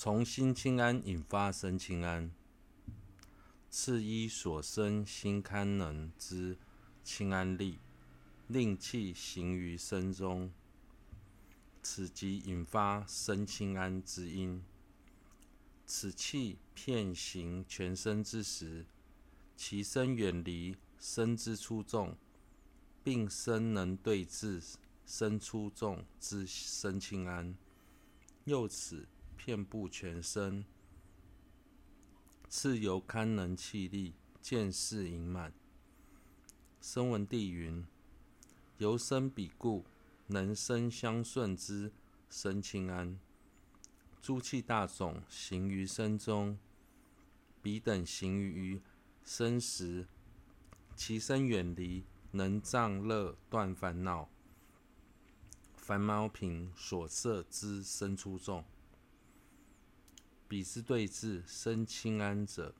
从心清安引发身清安，次依所生心堪能之清安力，令气行于身中，此即引发身清安之因。此气遍行全身之时，其身远离身之出重，并身能对治身出重之身清安，又此遍布全身，次由堪能气力渐释盈满。声闻地云：由身彼故，能生相顺之身清安。诸气大种行于身中，彼等行于身时，其身远离，能障乐断烦恼，凡毛品所摄之身粗重。彼之对治身清安者，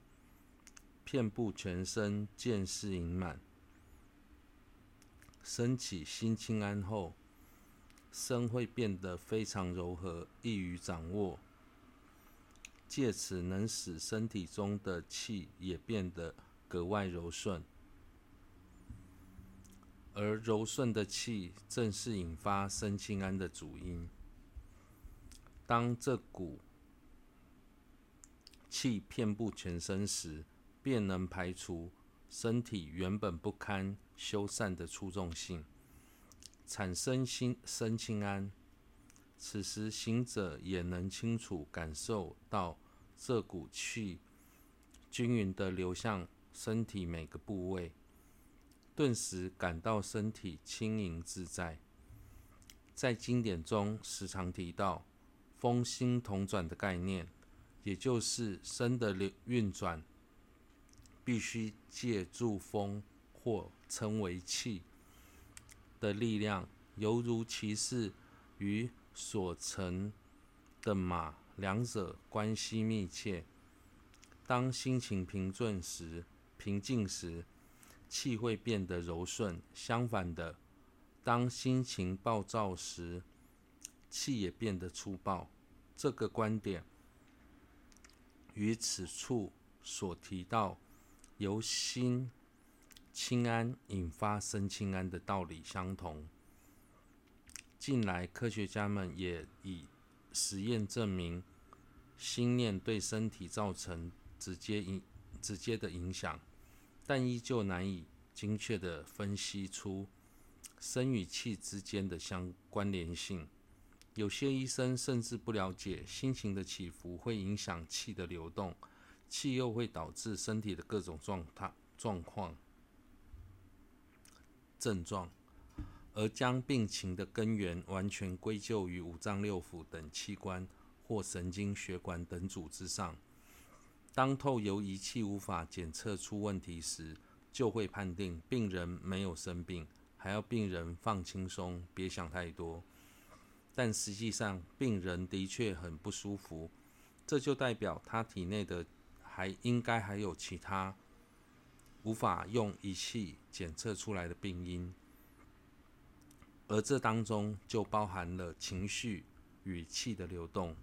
遍布全身，渐释盈满。身起心清安后，身会变得非常柔和，易于掌握，借此能使身体中的气也变得格外柔顺。而柔顺的气，正是引发身清安的主因。当这股气遍布全身时，便能排除身体原本不堪修缮的粗重性。产生心身清安，此时行者也能清楚感受到这股气均匀地流向身体每个部位，顿时感到身体轻盈自在。在经典中时常提到风心同转的概念，也就是身的流运转必须借助风或称为气。的力量，犹如骑士与所乘的马，两者关系密切。当心情平顺时、平静时，气会变得柔顺；相反的，当心情暴躁时，气也变得粗暴。这个观点与此处所提到由心。清安引发身清安的道理相同。近来科学家们也以实验证明，心念对身体造成直接影直接的影响，但依旧难以精确地分析出身与气之间的相关联性。有些医生甚至不了解心情的起伏会影响气的流动，气又会导致身体的各种状态状况。症状，而将病情的根源完全归咎于五脏六腑等器官或神经血管等组织上。当透由仪器无法检测出问题时，就会判定病人没有生病，还要病人放轻松，别想太多。但实际上，病人的确很不舒服，这就代表他体内的还应该还有其他。无法用仪器检测出来的病因，而这当中就包含了情绪与气的流动。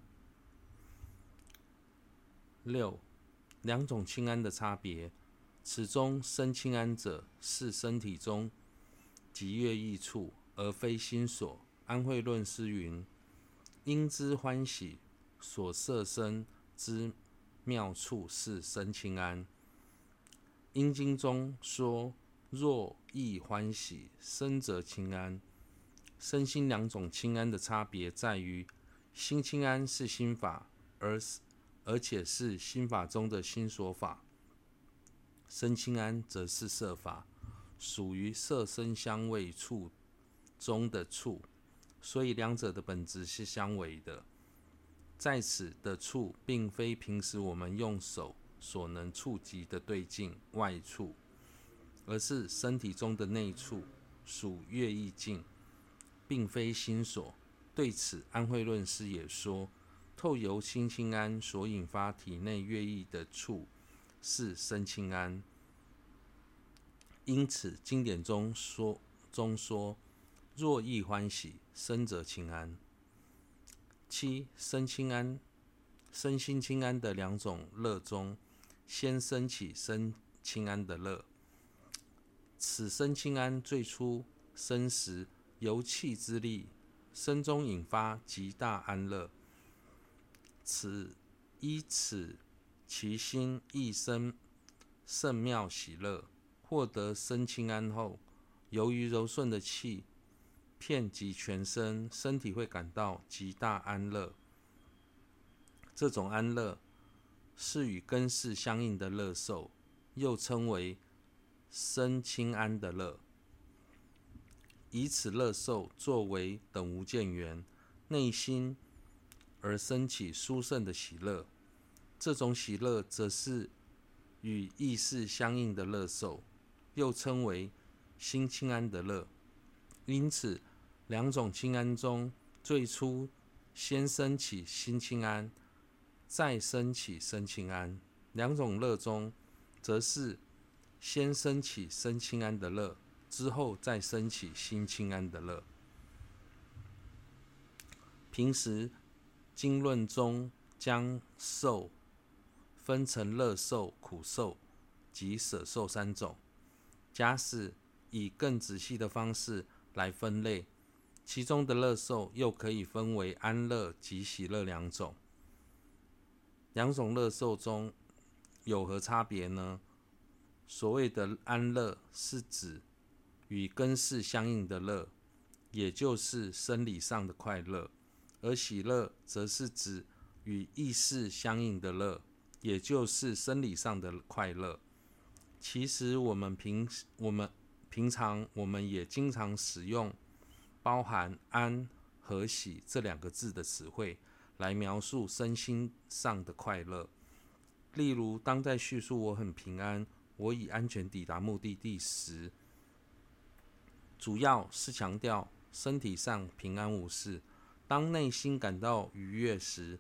六，两种清安的差别，此中生清安者是身体中极悦意处，而非心所。安慧论师云：应知欢喜所摄身之妙处是身清安。阴经中说：“若意欢喜，身则清安。”身心两种清安的差别在于，心清安是心法，而而且是心法中的心所法；身清安则是色法，属于色身香味触中的触，所以两者的本质是相违的。在此的触，并非平时我们用手。所能触及的对境外处，而是身体中的内处，属悦意境，并非心所。对此，安慧论师也说，透由心清安所引发体内悦意的处，是身清安。因此，经典中说中说，若意欢喜，生则清安。七生清安。身心清安的两种乐中，先升起身清安的乐。此生清安最初生时，由气之力，身中引发极大安乐。此依此其心亦生甚妙喜乐。获得生清安后，由于柔顺的气遍及全身，身体会感到极大安乐。这种安乐是与根识相应的乐受，又称为身清安的乐。以此乐受作为等无间缘，内心而升起殊胜的喜乐。这种喜乐则是与意识相应的乐受，又称为心清安的乐。因此，两种轻安中，最初先升起心轻安。再升起身轻安，两种乐中，则是先升起身轻安的乐，之后再升起心轻安的乐。平时经论中将受分成乐受、苦受及舍受三种。假使以更仔细的方式来分类，其中的乐受又可以分为安乐及喜乐两种。两种乐受中有何差别呢？所谓的安乐是指与根识相应的乐，也就是生理上的快乐；而喜乐则是指与意识相应的乐，也就是生理上的快乐。其实我们平我们平常我们也经常使用包含安和喜这两个字的词汇。来描述身心上的快乐。例如，当在叙述我很平安，我已安全抵达目的地时，主要是强调身体上平安无事；当内心感到愉悦时，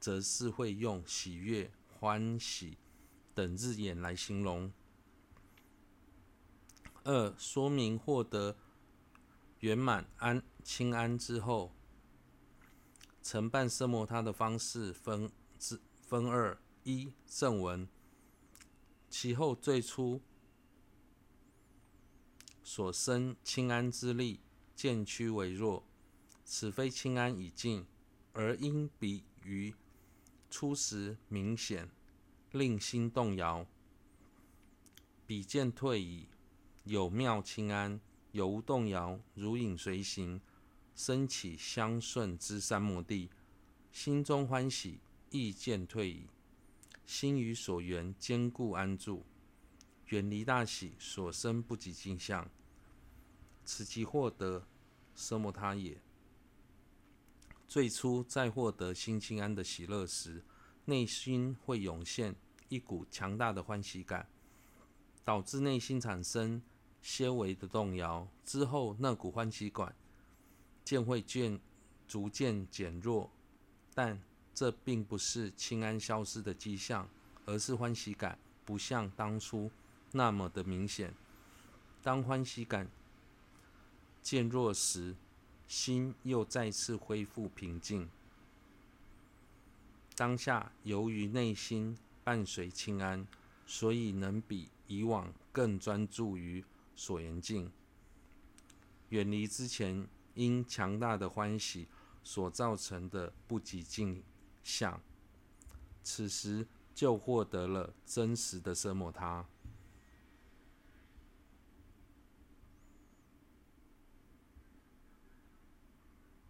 则是会用喜悦、欢喜等字眼来形容。二、说明获得圆满安清安之后。承办奢摩他的方式分之分二：一、正文，其后最初所生清安之力渐趋微弱，此非清安已尽，而因比于初时明显，令心动摇，比渐退矣。有妙轻安，有无动摇，如影随形。升起相顺之三摩地，心中欢喜意渐退矣。心与所缘坚固安住，远离大喜所生不寂静相，此即获得奢摩他也。最初在获得心清安的喜乐时，内心会涌现一股强大的欢喜感，导致内心产生些微的动摇。之后，那股欢喜感。渐会渐逐渐减弱，但这并不是轻安消失的迹象，而是欢喜感不像当初那么的明显。当欢喜感渐弱时，心又再次恢复平静。当下由于内心伴随轻安，所以能比以往更专注于所缘境，远离之前。因强大的欢喜所造成的不寂静相，此时就获得了真实的奢摩他。